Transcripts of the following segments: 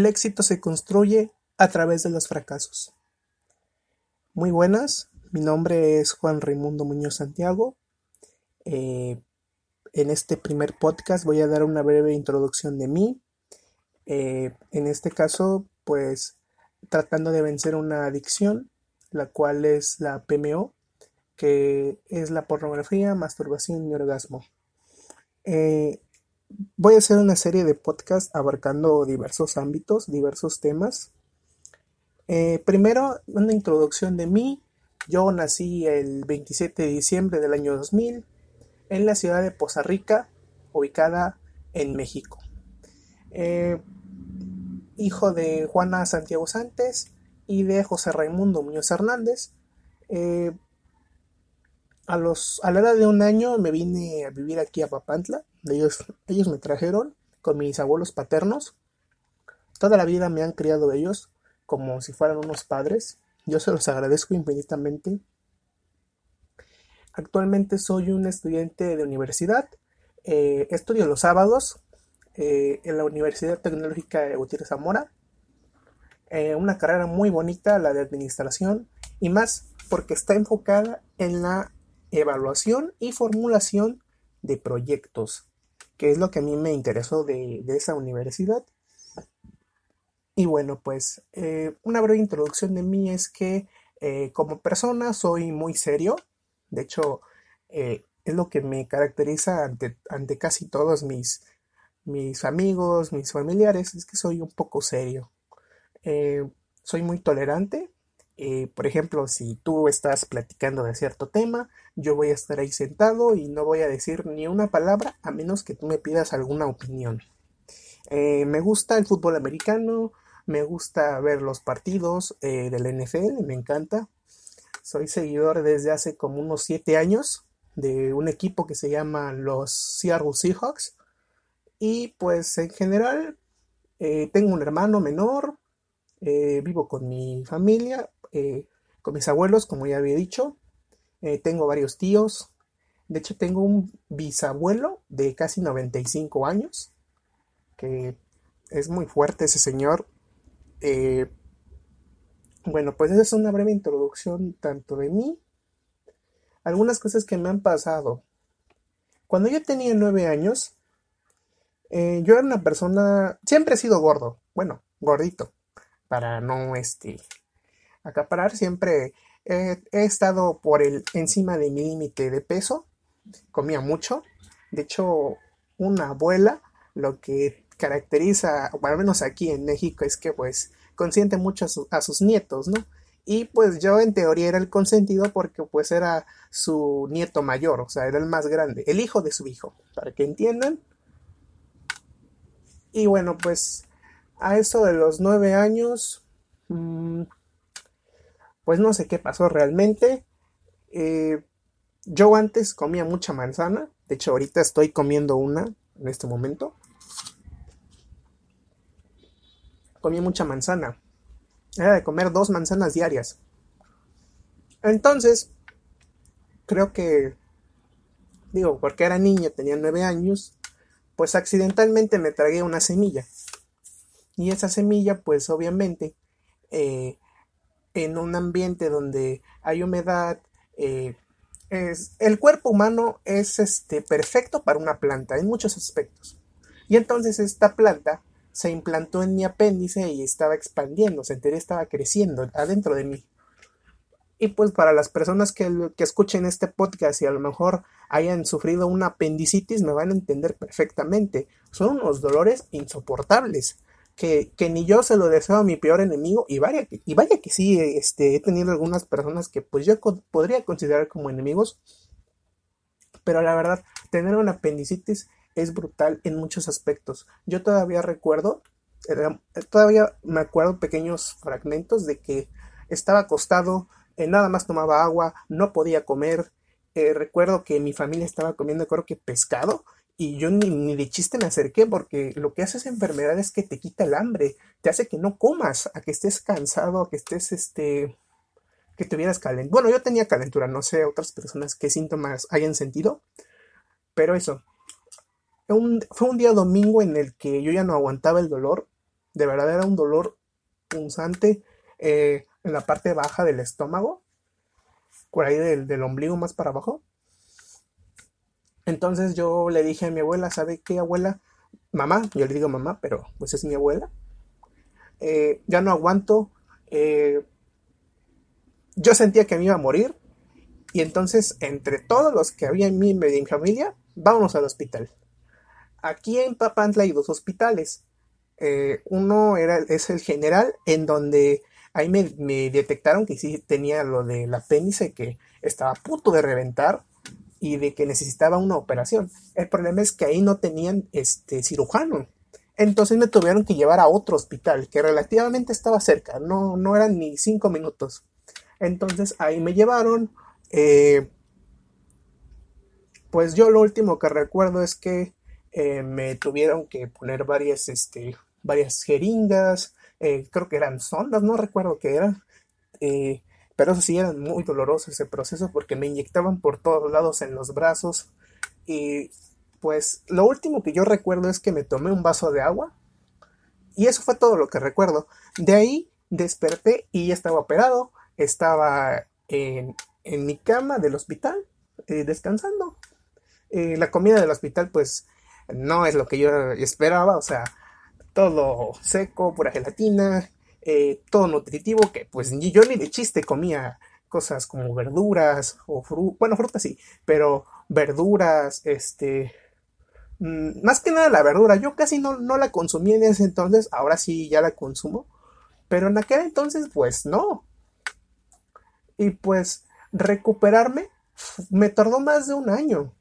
El éxito se construye a través de los fracasos. Muy buenas, mi nombre es Juan Raimundo Muñoz Santiago. Eh, en este primer podcast voy a dar una breve introducción de mí. Eh, en este caso, pues tratando de vencer una adicción, la cual es la PMO, que es la pornografía, masturbación y orgasmo. Eh, voy a hacer una serie de podcasts abarcando diversos ámbitos, diversos temas. Eh, primero, una introducción de mí. Yo nací el 27 de diciembre del año 2000 en la ciudad de Poza Rica, ubicada en México. Eh, hijo de Juana Santiago Santos y de José Raimundo Muñoz Hernández. Eh, a, los, a la edad de un año me vine a vivir aquí a Papantla. Ellos, ellos me trajeron con mis abuelos paternos. Toda la vida me han criado ellos como si fueran unos padres. Yo se los agradezco infinitamente. Actualmente soy un estudiante de universidad. Eh, estudio los sábados eh, en la Universidad Tecnológica de Gutiérrez Zamora. Eh, una carrera muy bonita, la de administración, y más porque está enfocada en la evaluación y formulación de proyectos, que es lo que a mí me interesó de, esa universidad. Y bueno, pues eh, una breve introducción de mí es que eh, como persona soy muy serio, de hecho eh, es lo que me caracteriza ante, ante casi todos mis, mis amigos, mis familiares, es que soy un poco serio. soy muy tolerante, eh, por ejemplo, si tú estás platicando de cierto tema, yo voy a estar ahí sentado y no voy a decir ni una palabra a menos que tú me pidas alguna opinión. Eh, me gusta el fútbol americano, me gusta ver los partidos eh, del NFL, me encanta. Soy seguidor desde hace como unos 7 años de un equipo que se llama los Seattle Seahawks. Y pues en general tengo un hermano menor, vivo con mi familia, eh, con mis abuelos, como ya había dicho. Eh, tengo varios tíos. De hecho, tengo un bisabuelo de casi 95 años, que es muy fuerte ese señor. Eh, bueno, pues esa es una breve introducción tanto de mí, algunas cosas que me han pasado. Cuando yo tenía 9 años, yo era una persona, siempre he sido gordo, bueno, gordito, para no este, acaparar. Siempre he, estado por el encima de mi límite de peso. Comía mucho. De hecho, una abuela lo que caracteriza, o al menos aquí en México, es que pues consiente mucho a, sus nietos, ¿no? Y pues yo en teoría era el consentido porque pues era su nieto mayor, o sea, era el más grande, el hijo de su hijo, para que entiendan. Y bueno, pues a eso de los nueve años, mmm, pues no sé qué pasó realmente. Eh, yo antes comía mucha manzana, de hecho ahorita estoy comiendo una en este momento. Comía mucha manzana. Era de comer dos manzanas diarias. Entonces, creo que, digo, porque era niño, tenía nueve años, pues accidentalmente me tragué una semilla. Y esa semilla, pues obviamente, eh, en un ambiente donde hay humedad, eh, es, el cuerpo humano es este, perfecto para una planta en muchos aspectos. Y entonces esta planta se implantó en mi apéndice y estaba expandiendo, enteré estaba creciendo adentro de mí. Y pues para las personas que, que escuchen este podcast y a lo mejor hayan sufrido una apendicitis me van a entender perfectamente. Son unos dolores insoportables que, ni yo se lo deseo a mi peor enemigo y vaya que, y vaya que sí, este, he tenido algunas personas que pues yo podría considerar como enemigos, pero la verdad, tener una apendicitis es brutal en muchos aspectos. Yo todavía recuerdo, todavía me acuerdo pequeños fragmentos de que estaba acostado, eh, nada más tomaba agua, no podía comer. Eh, recuerdo que mi familia estaba comiendo, creo que pescado, y yo ni, de chiste me acerqué porque lo que hace esa enfermedad es que te quita el hambre, te hace que no comas, a que estés cansado, a que estés, este, que tuvieras calentura. Bueno, yo tenía calentura, no sé otras personas qué síntomas hayan sentido, pero eso. fue un día domingo en el que yo ya no aguantaba el dolor De verdad era un dolor punzante eh, en la parte baja del estómago, por ahí del, del ombligo más para abajo. Entonces yo le dije a mi abuela, ¿sabe qué abuela? Mamá, yo le digo mamá, pero pues es mi abuela. Eh, ya no aguanto. Eh, yo sentía que me iba a morir. Y entonces, entre todos los que había en mi, en mi familia, vámonos al hospital. Aquí en Papantla hay dos hospitales. Eh, uno era, es el general, en donde ahí me, detectaron que sí tenía lo del apéndice que estaba a punto de reventar y de que necesitaba una operación. El problema es que ahí no tenían este cirujano. Entonces me tuvieron que llevar a otro hospital que relativamente estaba cerca, no, no eran ni cinco minutos. Entonces ahí me llevaron. Eh, pues yo lo último que recuerdo es que eh, me tuvieron que poner varias, este, varias jeringas, eh, creo que eran sondas, no recuerdo qué eran, pero eso sí eran muy doloroso ese proceso porque me inyectaban por todos lados en los brazos. Y pues lo último que yo recuerdo es que me tomé un vaso de agua. Y eso fue todo lo que recuerdo. De ahí desperté y ya estaba operado, estaba en, en mi cama del hospital descansando. la comida del hospital pues no es lo que yo esperaba, o sea, todo seco, pura gelatina, eh, todo nutritivo, que pues yo ni de chiste comía cosas como verduras o frutas, bueno, frutas sí, pero verduras, este, mm, más que nada la verdura, yo casi no, no la consumía en ese entonces, ahora sí ya la consumo, pero en aquel entonces pues no. Y pues recuperarme me tardó más de un año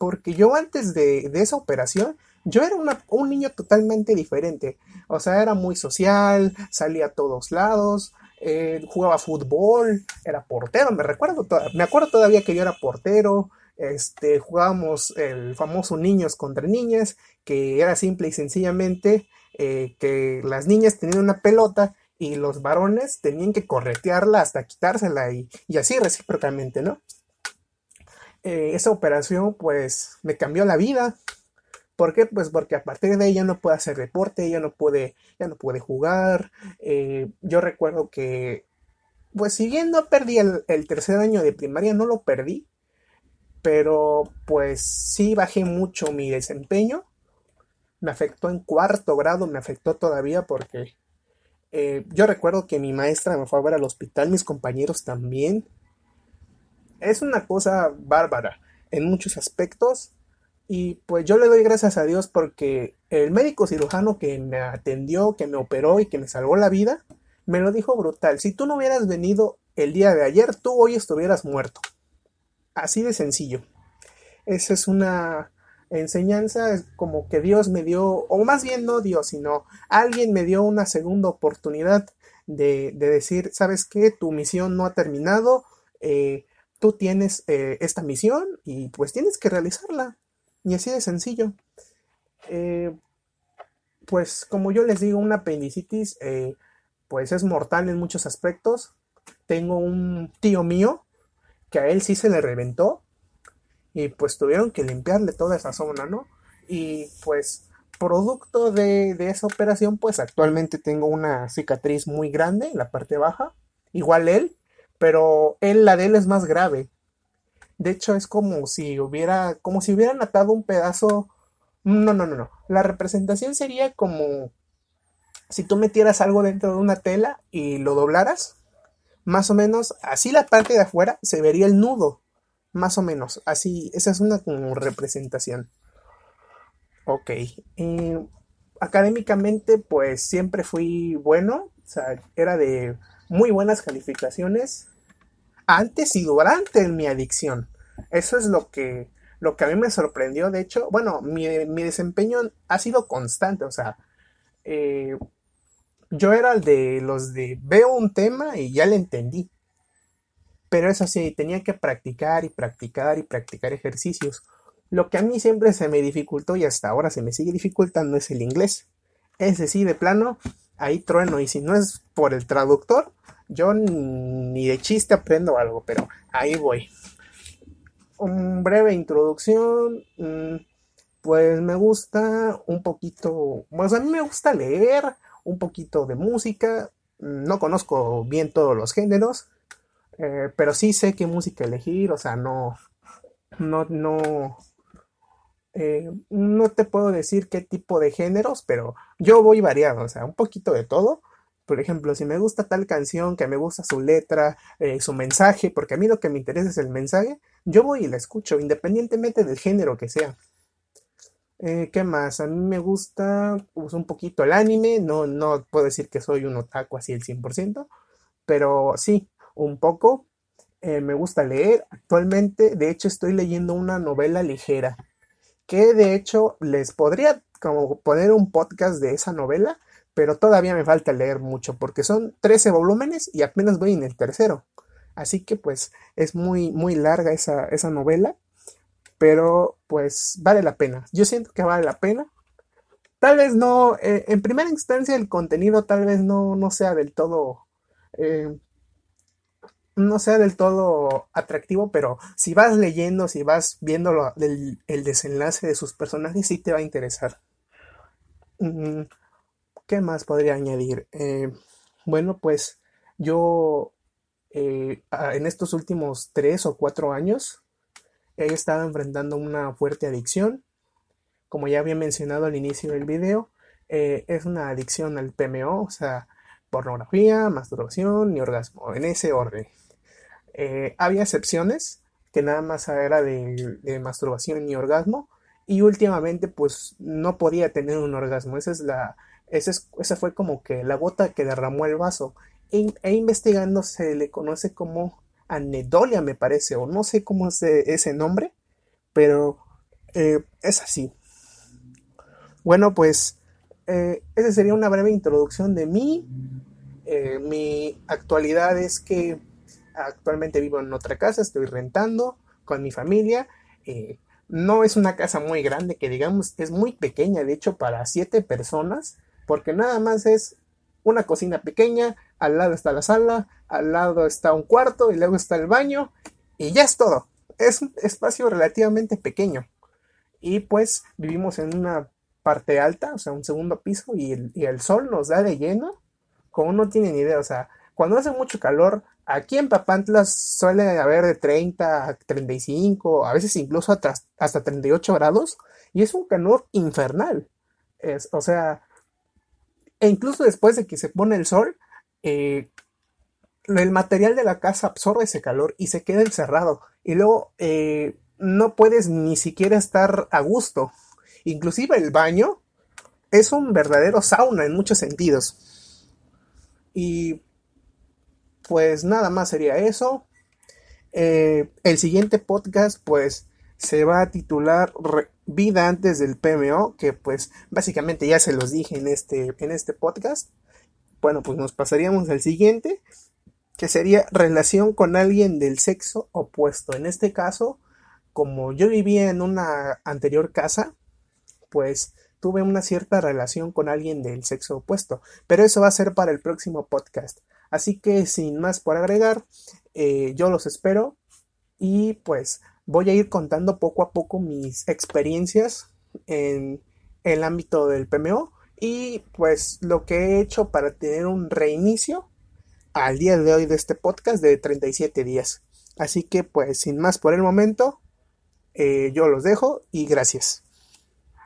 porque yo antes de, esa operación, yo era un niño totalmente diferente. O sea, era muy social, salía a todos lados, eh, jugaba fútbol, era portero, me recuerdo, me acuerdo todavía que yo era portero, este, jugábamos el famoso niños contra niñas, que era simple y sencillamente eh, que las niñas tenían una pelota y los varones tenían que corretearla hasta quitársela y, y así recíprocamente, ¿no? Eh, esa operación pues me cambió la vida. ¿Por qué? Pues porque a partir de ahí ya no puede hacer deporte, ya no puede, ya no puede jugar. Eh, yo recuerdo que, pues si bien no perdí el, tercer año de primaria, no lo perdí, pero pues sí bajé mucho mi desempeño. Me afectó en cuarto grado, me afectó todavía porque eh, yo recuerdo que mi maestra me fue a ver al hospital, mis compañeros también es una cosa bárbara en muchos aspectos y pues yo le doy gracias a Dios porque el médico cirujano que me atendió, que me operó y que me salvó la vida, me lo dijo brutal. Si tú no hubieras venido el día de ayer, tú hoy estuvieras muerto. Así de sencillo. Esa es una enseñanza, como que Dios me dio, o más bien no Dios, sino alguien me dio una segunda oportunidad de, decir, ¿sabes qué? Tu misión no ha terminado. Eh, tú tienes eh, esta misión y pues tienes que realizarla. Y así de sencillo. Eh, pues como yo les digo, una apendicitis eh, pues es mortal en muchos aspectos. Tengo un tío mío que a él sí se le reventó y pues tuvieron que limpiarle toda esa zona, ¿no? Y pues producto de, de esa operación pues actualmente tengo una cicatriz muy grande en la parte baja. Igual él, pero él, la de él es más grave. De hecho, es como si hubiera, como si hubieran atado un pedazo. No, no, no, no. La representación sería como si tú metieras algo dentro de una tela y lo doblaras. Más o menos, así la parte de afuera se vería el nudo. Más o menos, así, esa es una como representación. Ok. Académicamente, pues siempre fui bueno. O sea, era de muy buenas calificaciones antes y durante mi adicción. Eso es lo que, lo que a mí me sorprendió. De hecho, bueno, mi, desempeño ha sido constante. O sea, eh, yo era el de los de veo un tema y ya le entendí. Pero eso sí, tenía que practicar y practicar y practicar ejercicios. Lo que a mí siempre se me dificultó y hasta ahora se me sigue dificultando es el inglés. Ese sí, de plano, ahí trueno. Y si no es por el traductor, yo ni de chiste aprendo algo, pero ahí voy. Un breve introducción. Mm, pues me gusta un poquito. Pues a mí me gusta leer un poquito de música. No conozco bien todos los géneros, eh, pero sí sé qué música elegir, o sea, no, no, no, eh, no te puedo decir qué tipo de géneros, pero yo voy variado, o sea, un poquito de todo. Por ejemplo, si me gusta tal canción, que me gusta su letra, eh, su mensaje, porque a mí lo que me interesa es el mensaje, yo voy y la escucho, independientemente del género que sea. Eh, ¿Qué más? A mí me gusta pues, un poquito el anime, no, no puedo decir que soy un otaku así el 100%, pero sí, un poco. me gusta leer. Actualmente, de hecho, estoy leyendo una novela ligera que de hecho les podría como poner un podcast de esa novela, pero todavía me falta leer mucho porque son 13 volúmenes y apenas voy en el tercero. Así que pues es muy muy larga esa, esa novela, pero pues vale la pena. Yo siento que vale la pena. Tal vez no, eh, en primera instancia el contenido tal vez no, no sea del todo eh, no sea del todo atractivo, pero si vas leyendo, si vas viendo el, desenlace de sus personajes, sí te va a interesar. Mm, ¿Qué más podría añadir? Eh, bueno, pues yo eh, en estos últimos tres o cuatro años he estado enfrentando una fuerte adicción. Como ya había mencionado al inicio del video, eh, es una adicción al PMO, o sea, pornografía, masturbación y orgasmo, en ese orden. Había excepciones, que nada más era de, masturbación y orgasmo, y últimamente pues no podía tener un orgasmo. Esa es la, esa, fue como que la gota que derramó el vaso. E, e, investigando se le conoce como anedolia, me parece, o no sé cómo es ese nombre, pero eh, es así. Bueno, pues eh, esa sería una breve introducción de mí. mi actualidad es que Actualmente vivo en otra casa, estoy rentando con mi familia. Eh, no es una casa muy grande, que digamos es muy pequeña, de hecho para siete personas, porque nada más es una cocina pequeña, al lado está la sala, al lado está un cuarto y luego está el baño y ya es todo. Es un espacio relativamente pequeño. Y pues vivimos en una parte alta, o sea, un segundo piso y el, sol nos da de lleno, como no tiene ni idea, o sea, cuando hace mucho calor Aquí en Papantla suele haber de 30 a 35, a veces incluso hasta, 38 grados, y es un calor infernal. Es, o sea, e incluso después de que se pone el sol, eh, el material de la casa absorbe ese calor y se queda encerrado. Y luego eh, no puedes ni siquiera estar a gusto. Inclusive el baño es un verdadero sauna en muchos sentidos. Y pues nada más sería eso. Eh, el siguiente podcast, pues, se va a titular Vida antes del PMO, que pues básicamente ya se los dije en este, en este podcast. Bueno, pues nos pasaríamos al siguiente, que sería relación con alguien del sexo opuesto. En este caso, como yo vivía en una anterior casa, pues tuve una cierta relación con alguien del sexo opuesto. Pero eso va a ser para el próximo podcast. Así que sin más por agregar, eh, yo los espero y pues voy a ir contando poco a poco mis experiencias en el ámbito del PMO y pues lo que he hecho para tener un reinicio al día de hoy de este podcast de 37 días. Así que pues sin más por el momento, eh, yo los dejo y gracias.